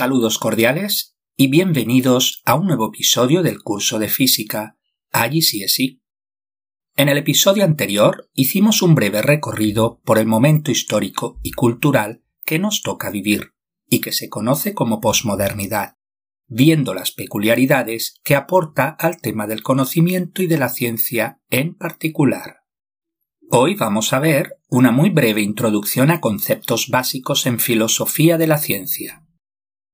Saludos cordiales y bienvenidos a un nuevo episodio del curso de física Allí sí es sí. En el episodio anterior hicimos un breve recorrido por el momento histórico y cultural que nos toca vivir y que se conoce como posmodernidad, viendo las peculiaridades que aporta al tema del conocimiento y de la ciencia en particular. Hoy vamos a ver una muy breve introducción a conceptos básicos en filosofía de la ciencia.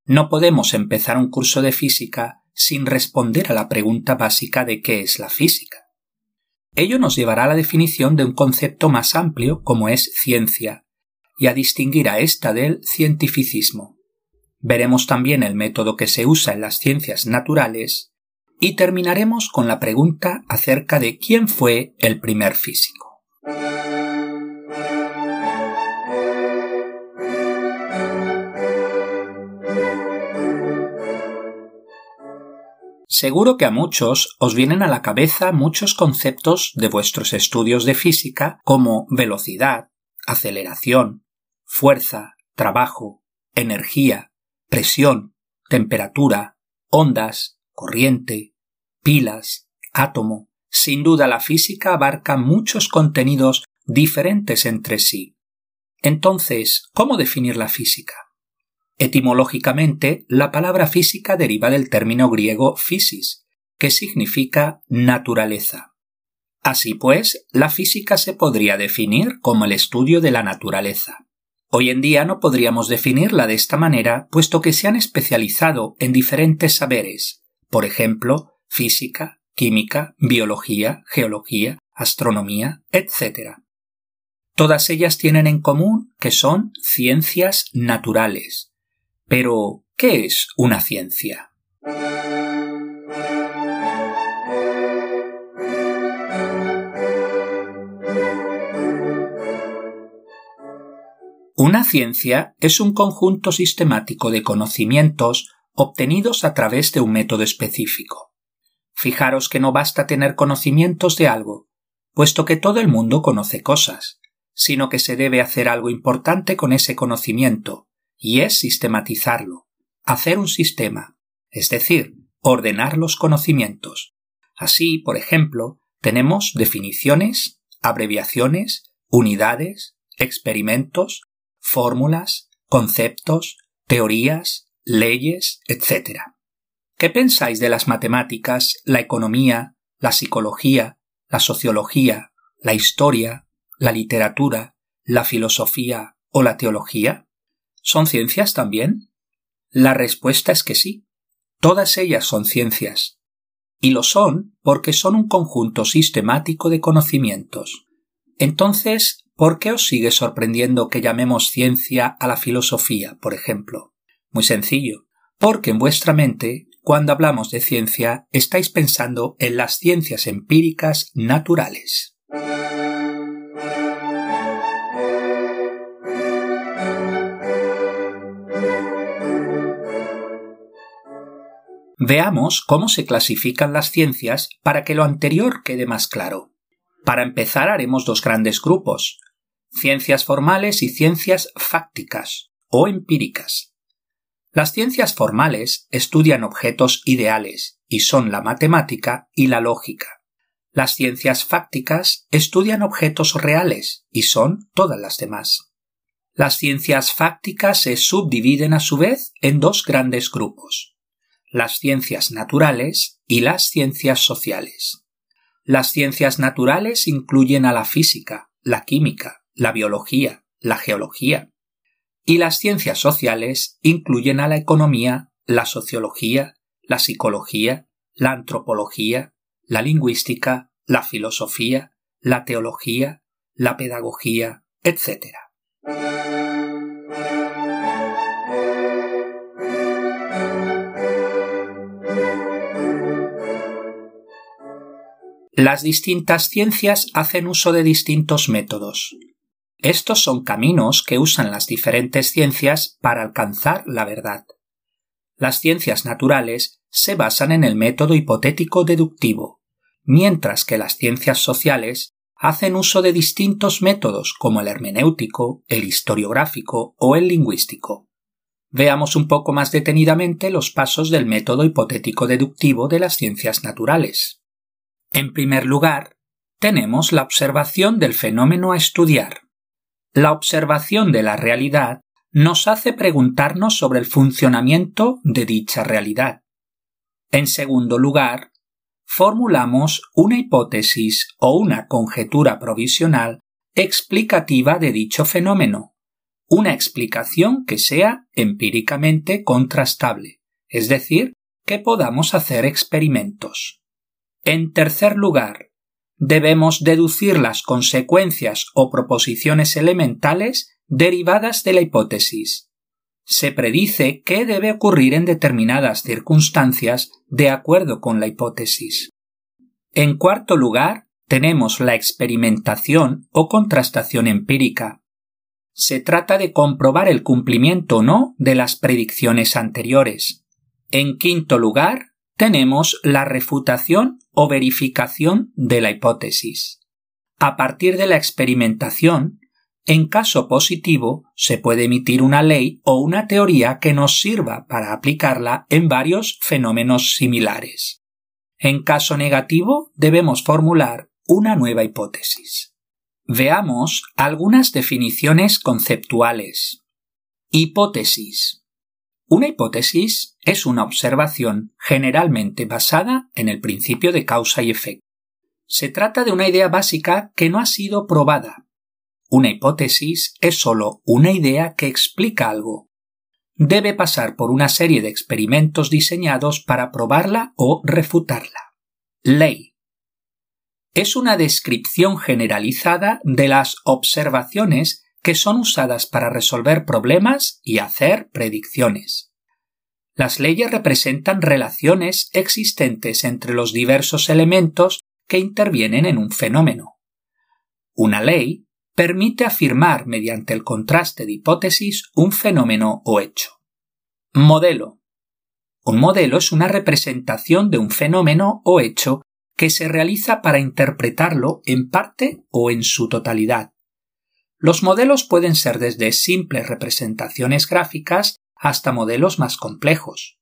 No podemos empezar un curso de física sin responder a la pregunta básica de qué es la física. Ello nos llevará a la definición de un concepto más amplio como es ciencia, y a distinguir a esta del cientificismo. Veremos también el método que se usa en las ciencias naturales y terminaremos con la pregunta acerca de quién fue el primer físico. Seguro que a muchos os vienen a la cabeza muchos conceptos de vuestros estudios de física como velocidad, aceleración, fuerza, trabajo, energía, presión, temperatura, ondas, corriente, pilas, átomo. Sin duda la física abarca muchos contenidos diferentes entre sí. Entonces, ¿cómo definir la física? Etimológicamente, la palabra física deriva del término griego physis, que significa naturaleza. Así pues, la física se podría definir como el estudio de la naturaleza. Hoy en día no podríamos definirla de esta manera, puesto que se han especializado en diferentes saberes, por ejemplo, física, química, biología, geología, astronomía, etc. Todas ellas tienen en común que son ciencias naturales, pero, ¿qué es una ciencia? Una ciencia es un conjunto sistemático de conocimientos obtenidos a través de un método específico. Fijaros que no basta tener conocimientos de algo, puesto que todo el mundo conoce cosas, sino que se debe hacer algo importante con ese conocimiento, y es sistematizarlo, hacer un sistema, es decir, ordenar los conocimientos. Así, por ejemplo, tenemos definiciones, abreviaciones, unidades, experimentos, fórmulas, conceptos, teorías, leyes, etc. ¿Qué pensáis de las matemáticas, la economía, la psicología, la sociología, la historia, la literatura, la filosofía o la teología? ¿Son ciencias también? La respuesta es que sí. Todas ellas son ciencias. Y lo son porque son un conjunto sistemático de conocimientos. Entonces, ¿por qué os sigue sorprendiendo que llamemos ciencia a la filosofía, por ejemplo? Muy sencillo, porque en vuestra mente, cuando hablamos de ciencia, estáis pensando en las ciencias empíricas naturales. Veamos cómo se clasifican las ciencias para que lo anterior quede más claro. Para empezar haremos dos grandes grupos, ciencias formales y ciencias fácticas o empíricas. Las ciencias formales estudian objetos ideales y son la matemática y la lógica. Las ciencias fácticas estudian objetos reales y son todas las demás. Las ciencias fácticas se subdividen a su vez en dos grandes grupos las ciencias naturales y las ciencias sociales. Las ciencias naturales incluyen a la física, la química, la biología, la geología. Y las ciencias sociales incluyen a la economía, la sociología, la psicología, la antropología, la lingüística, la filosofía, la teología, la pedagogía, etc. Las distintas ciencias hacen uso de distintos métodos. Estos son caminos que usan las diferentes ciencias para alcanzar la verdad. Las ciencias naturales se basan en el método hipotético deductivo, mientras que las ciencias sociales hacen uso de distintos métodos como el hermenéutico, el historiográfico o el lingüístico. Veamos un poco más detenidamente los pasos del método hipotético deductivo de las ciencias naturales. En primer lugar, tenemos la observación del fenómeno a estudiar. La observación de la realidad nos hace preguntarnos sobre el funcionamiento de dicha realidad. En segundo lugar, formulamos una hipótesis o una conjetura provisional explicativa de dicho fenómeno, una explicación que sea empíricamente contrastable, es decir, que podamos hacer experimentos. En tercer lugar, debemos deducir las consecuencias o proposiciones elementales derivadas de la hipótesis. Se predice qué debe ocurrir en determinadas circunstancias de acuerdo con la hipótesis. En cuarto lugar, tenemos la experimentación o contrastación empírica. Se trata de comprobar el cumplimiento o no de las predicciones anteriores. En quinto lugar, tenemos la refutación o verificación de la hipótesis. A partir de la experimentación, en caso positivo, se puede emitir una ley o una teoría que nos sirva para aplicarla en varios fenómenos similares. En caso negativo, debemos formular una nueva hipótesis. Veamos algunas definiciones conceptuales. Hipótesis. Una hipótesis es una observación generalmente basada en el principio de causa y efecto. Se trata de una idea básica que no ha sido probada. Una hipótesis es sólo una idea que explica algo. Debe pasar por una serie de experimentos diseñados para probarla o refutarla. Ley es una descripción generalizada de las observaciones que son usadas para resolver problemas y hacer predicciones. Las leyes representan relaciones existentes entre los diversos elementos que intervienen en un fenómeno. Una ley permite afirmar mediante el contraste de hipótesis un fenómeno o hecho. Modelo. Un modelo es una representación de un fenómeno o hecho que se realiza para interpretarlo en parte o en su totalidad. Los modelos pueden ser desde simples representaciones gráficas hasta modelos más complejos.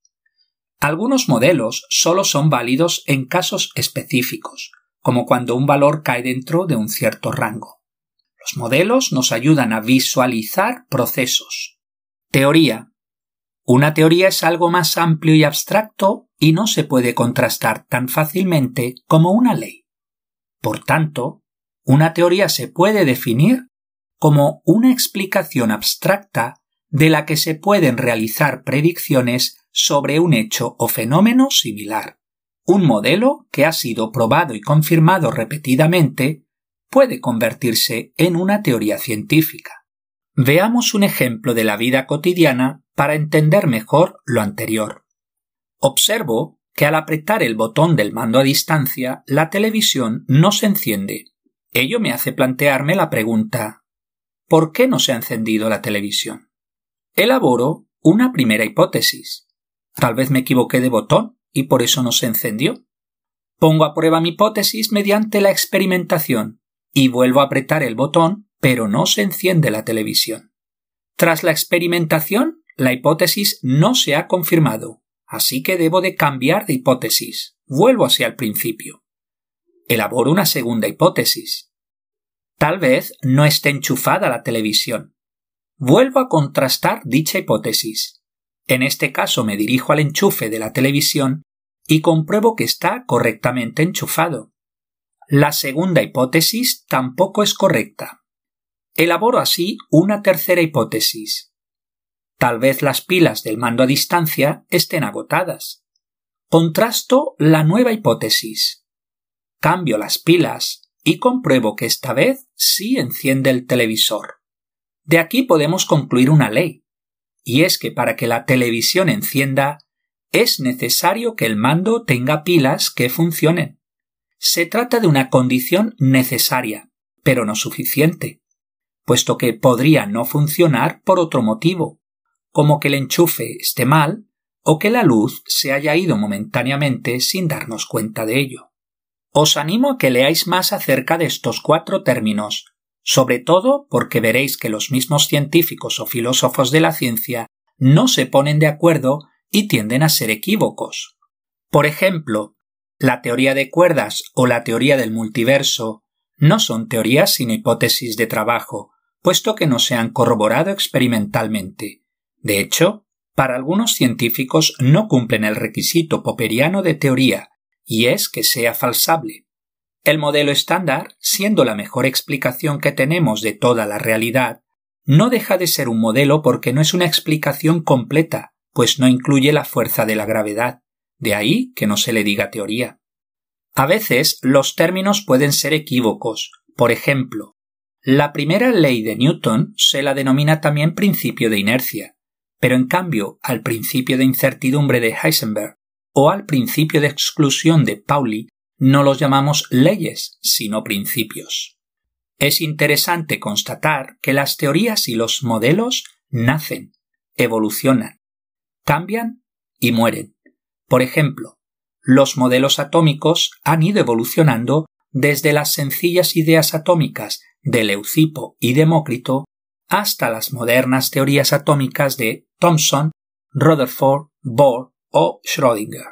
Algunos modelos solo son válidos en casos específicos, como cuando un valor cae dentro de un cierto rango. Los modelos nos ayudan a visualizar procesos. Teoría. Una teoría es algo más amplio y abstracto y no se puede contrastar tan fácilmente como una ley. Por tanto, una teoría se puede definir como una explicación abstracta de la que se pueden realizar predicciones sobre un hecho o fenómeno similar. Un modelo que ha sido probado y confirmado repetidamente puede convertirse en una teoría científica. Veamos un ejemplo de la vida cotidiana para entender mejor lo anterior. Observo que al apretar el botón del mando a distancia, la televisión no se enciende. Ello me hace plantearme la pregunta ¿por qué no se ha encendido la televisión? Elaboro una primera hipótesis. Tal vez me equivoqué de botón y por eso no se encendió. Pongo a prueba mi hipótesis mediante la experimentación y vuelvo a apretar el botón, pero no se enciende la televisión. Tras la experimentación, la hipótesis no se ha confirmado, así que debo de cambiar de hipótesis. Vuelvo hacia el principio. Elaboro una segunda hipótesis. Tal vez no esté enchufada la televisión. Vuelvo a contrastar dicha hipótesis. En este caso me dirijo al enchufe de la televisión y compruebo que está correctamente enchufado. La segunda hipótesis tampoco es correcta. Elaboro así una tercera hipótesis. Tal vez las pilas del mando a distancia estén agotadas. Contrasto la nueva hipótesis. Cambio las pilas y compruebo que esta vez sí enciende el televisor. De aquí podemos concluir una ley, y es que para que la televisión encienda es necesario que el mando tenga pilas que funcionen. Se trata de una condición necesaria, pero no suficiente, puesto que podría no funcionar por otro motivo, como que el enchufe esté mal o que la luz se haya ido momentáneamente sin darnos cuenta de ello. Os animo a que leáis más acerca de estos cuatro términos, sobre todo porque veréis que los mismos científicos o filósofos de la ciencia no se ponen de acuerdo y tienden a ser equívocos. Por ejemplo, la teoría de cuerdas o la teoría del multiverso no son teorías sin hipótesis de trabajo, puesto que no se han corroborado experimentalmente. De hecho, para algunos científicos no cumplen el requisito popperiano de teoría, y es que sea falsable. El modelo estándar, siendo la mejor explicación que tenemos de toda la realidad, no deja de ser un modelo porque no es una explicación completa, pues no incluye la fuerza de la gravedad. De ahí que no se le diga teoría. A veces los términos pueden ser equívocos. Por ejemplo, la primera ley de Newton se la denomina también principio de inercia, pero en cambio al principio de incertidumbre de Heisenberg o al principio de exclusión de Pauli no los llamamos leyes, sino principios. Es interesante constatar que las teorías y los modelos nacen, evolucionan, cambian y mueren. Por ejemplo, los modelos atómicos han ido evolucionando desde las sencillas ideas atómicas de Leucipo y Demócrito hasta las modernas teorías atómicas de Thomson, Rutherford, Bohr o Schrödinger.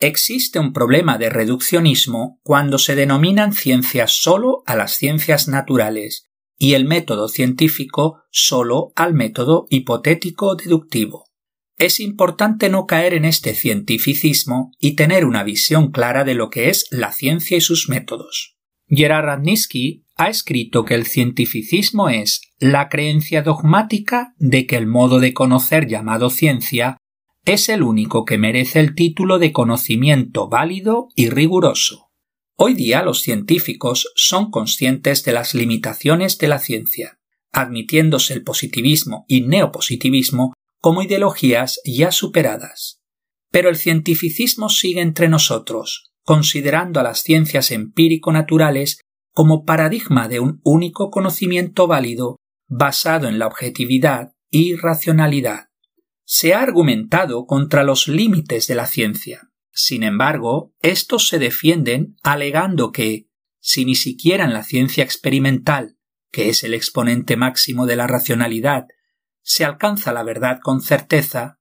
Existe un problema de reduccionismo cuando se denominan ciencias solo a las ciencias naturales y el método científico solo al método hipotético deductivo. Es importante no caer en este cientificismo y tener una visión clara de lo que es la ciencia y sus métodos. Gerard Radnitsky ha escrito que el cientificismo es la creencia dogmática de que el modo de conocer llamado ciencia es el único que merece el título de conocimiento válido y riguroso. Hoy día los científicos son conscientes de las limitaciones de la ciencia, admitiéndose el positivismo y neopositivismo como ideologías ya superadas. Pero el cientificismo sigue entre nosotros, considerando a las ciencias empírico-naturales como paradigma de un único conocimiento válido basado en la objetividad y racionalidad se ha argumentado contra los límites de la ciencia. Sin embargo, estos se defienden alegando que, si ni siquiera en la ciencia experimental, que es el exponente máximo de la racionalidad, se alcanza la verdad con certeza,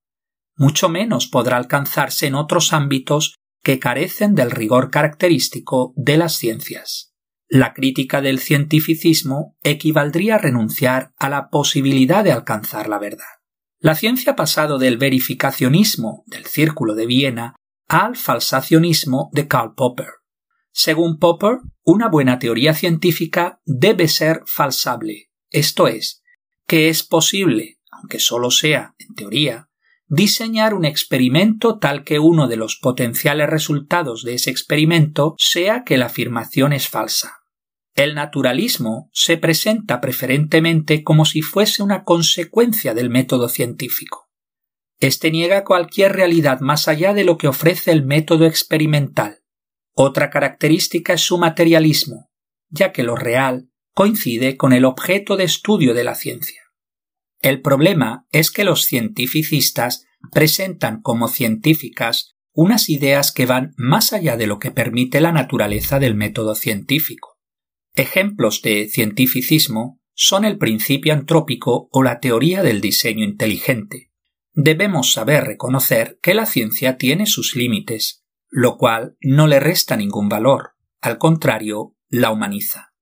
mucho menos podrá alcanzarse en otros ámbitos que carecen del rigor característico de las ciencias. La crítica del cientificismo equivaldría a renunciar a la posibilidad de alcanzar la verdad. La ciencia ha pasado del verificacionismo del Círculo de Viena al falsacionismo de Karl Popper. Según Popper, una buena teoría científica debe ser falsable, esto es, que es posible, aunque solo sea en teoría, diseñar un experimento tal que uno de los potenciales resultados de ese experimento sea que la afirmación es falsa. El naturalismo se presenta preferentemente como si fuese una consecuencia del método científico. Este niega cualquier realidad más allá de lo que ofrece el método experimental. Otra característica es su materialismo, ya que lo real coincide con el objeto de estudio de la ciencia. El problema es que los cientificistas presentan como científicas unas ideas que van más allá de lo que permite la naturaleza del método científico. Ejemplos de cientificismo son el principio antrópico o la teoría del diseño inteligente. Debemos saber reconocer que la ciencia tiene sus límites, lo cual no le resta ningún valor, al contrario, la humaniza.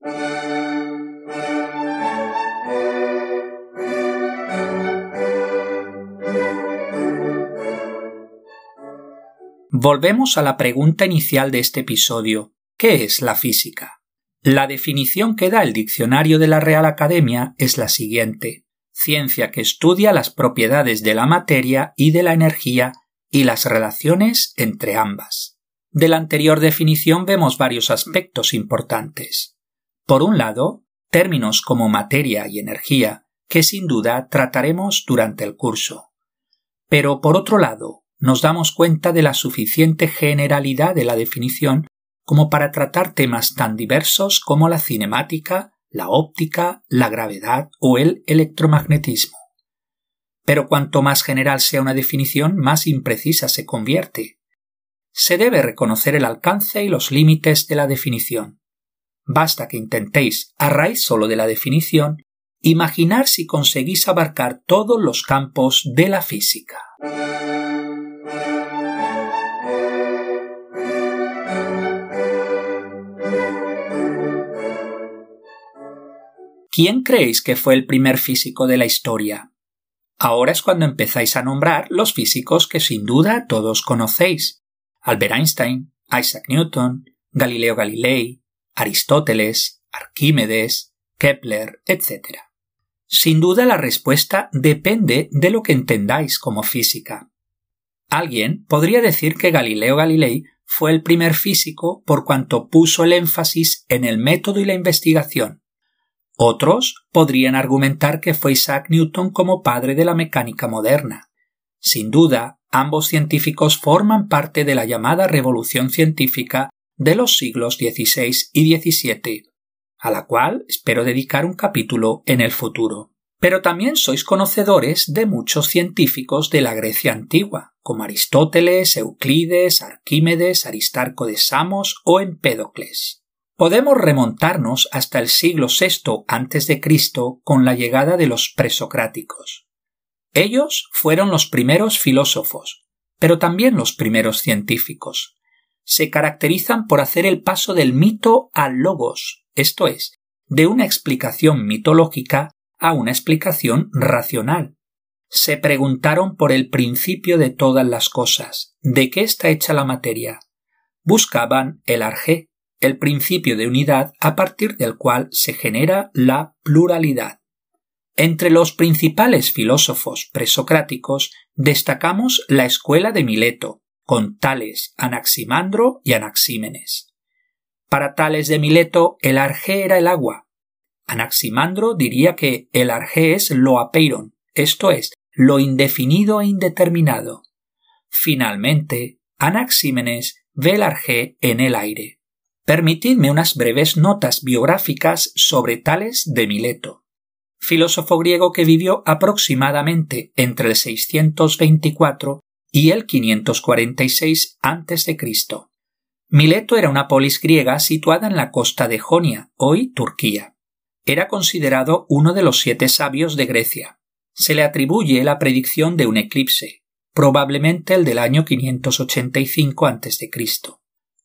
Volvemos a la pregunta inicial de este episodio. ¿Qué es la física? La definición que da el diccionario de la Real Academia es la siguiente ciencia que estudia las propiedades de la materia y de la energía y las relaciones entre ambas. De la anterior definición vemos varios aspectos importantes. Por un lado, términos como materia y energía, que sin duda trataremos durante el curso. Pero por otro lado, nos damos cuenta de la suficiente generalidad de la definición como para tratar temas tan diversos como la cinemática, la óptica, la gravedad o el electromagnetismo. Pero cuanto más general sea una definición, más imprecisa se convierte. se debe reconocer el alcance y los límites de la definición. Basta que intentéis, a raíz solo de la definición, imaginar si conseguís abarcar todos los campos de la física. ¿Quién creéis que fue el primer físico de la historia? Ahora es cuando empezáis a nombrar los físicos que sin duda todos conocéis. Albert Einstein, Isaac Newton, Galileo Galilei, Aristóteles, Arquímedes, Kepler, etc. Sin duda la respuesta depende de lo que entendáis como física. Alguien podría decir que Galileo Galilei fue el primer físico por cuanto puso el énfasis en el método y la investigación, otros podrían argumentar que fue Isaac Newton como padre de la mecánica moderna. Sin duda, ambos científicos forman parte de la llamada revolución científica de los siglos XVI y XVII, a la cual espero dedicar un capítulo en el futuro. Pero también sois conocedores de muchos científicos de la Grecia antigua, como Aristóteles, Euclides, Arquímedes, Aristarco de Samos o Empédocles. Podemos remontarnos hasta el siglo VI a.C. con la llegada de los presocráticos. Ellos fueron los primeros filósofos, pero también los primeros científicos. Se caracterizan por hacer el paso del mito al logos, esto es, de una explicación mitológica a una explicación racional. Se preguntaron por el principio de todas las cosas, de qué está hecha la materia. Buscaban el arjé, el principio de unidad a partir del cual se genera la pluralidad. Entre los principales filósofos presocráticos destacamos la escuela de Mileto, con Tales, Anaximandro y Anaxímenes. Para Tales de Mileto, el arjé era el agua. Anaximandro diría que el arjé es lo apeiron, esto es, lo indefinido e indeterminado. Finalmente, Anaxímenes ve el arjé en el aire. Permitidme unas breves notas biográficas sobre Tales de Mileto, filósofo griego que vivió aproximadamente entre el 624 y el 546 a.C. Mileto era una polis griega situada en la costa de Jonia, hoy Turquía. Era considerado uno de los siete sabios de Grecia. Se le atribuye la predicción de un eclipse, probablemente el del año 585 a.C.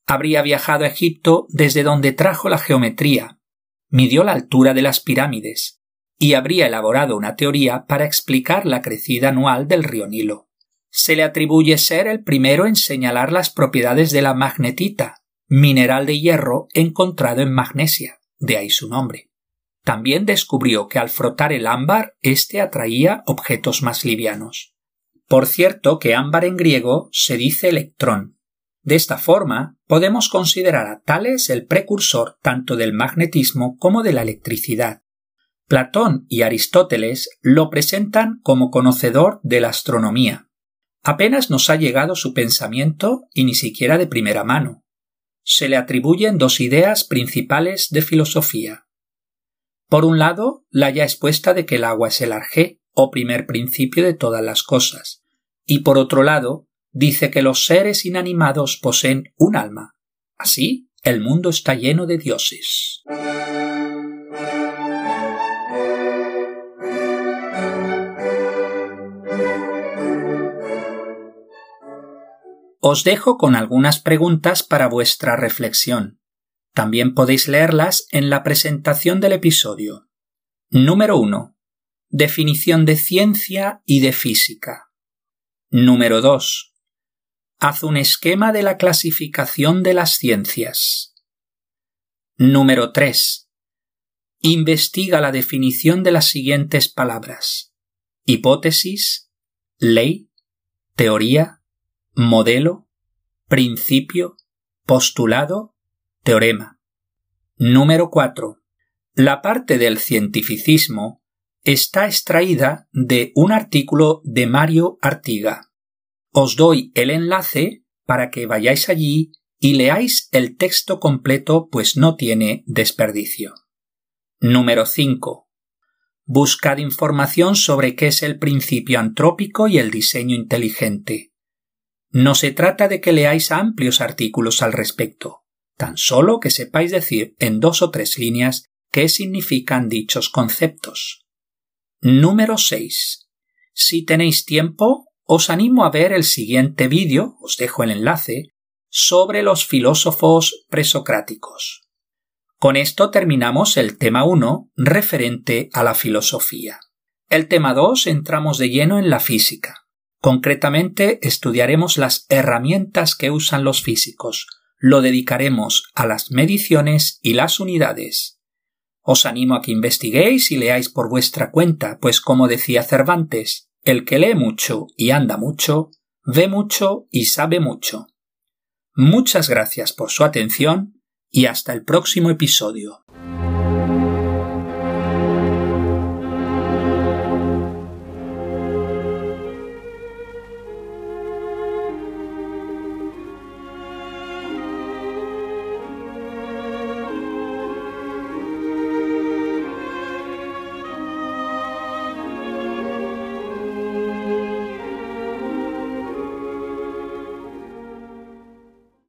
Habría viajado a Egipto desde donde trajo la geometría, midió la altura de las pirámides y habría elaborado una teoría para explicar la crecida anual del río Nilo. Se le atribuye ser el primero en señalar las propiedades de la magnetita, mineral de hierro encontrado en Magnesia, de ahí su nombre. También descubrió que al frotar el ámbar éste atraía objetos más livianos. Por cierto que ámbar en griego se dice electrón, de esta forma, podemos considerar a Tales el precursor tanto del magnetismo como de la electricidad. Platón y Aristóteles lo presentan como conocedor de la astronomía. Apenas nos ha llegado su pensamiento y ni siquiera de primera mano. Se le atribuyen dos ideas principales de filosofía. Por un lado, la ya expuesta de que el agua es el arjé, o primer principio de todas las cosas, y por otro lado, dice que los seres inanimados poseen un alma. Así, el mundo está lleno de dioses. Os dejo con algunas preguntas para vuestra reflexión. También podéis leerlas en la presentación del episodio. Número 1. Definición de ciencia y de física. Número 2. Haz un esquema de la clasificación de las ciencias. Número 3. Investiga la definición de las siguientes palabras. Hipótesis, ley, teoría, modelo, principio, postulado, teorema. Número 4. La parte del cientificismo está extraída de un artículo de Mario Artiga. Os doy el enlace para que vayáis allí y leáis el texto completo pues no tiene desperdicio. Número 5. Buscad información sobre qué es el principio antrópico y el diseño inteligente. No se trata de que leáis amplios artículos al respecto, tan solo que sepáis decir en dos o tres líneas qué significan dichos conceptos. Número 6. Si tenéis tiempo, os animo a ver el siguiente vídeo, os dejo el enlace, sobre los filósofos presocráticos. Con esto terminamos el tema 1 referente a la filosofía. El tema 2 entramos de lleno en la física. Concretamente estudiaremos las herramientas que usan los físicos. Lo dedicaremos a las mediciones y las unidades. Os animo a que investiguéis y leáis por vuestra cuenta, pues como decía Cervantes, el que lee mucho y anda mucho, ve mucho y sabe mucho. Muchas gracias por su atención y hasta el próximo episodio.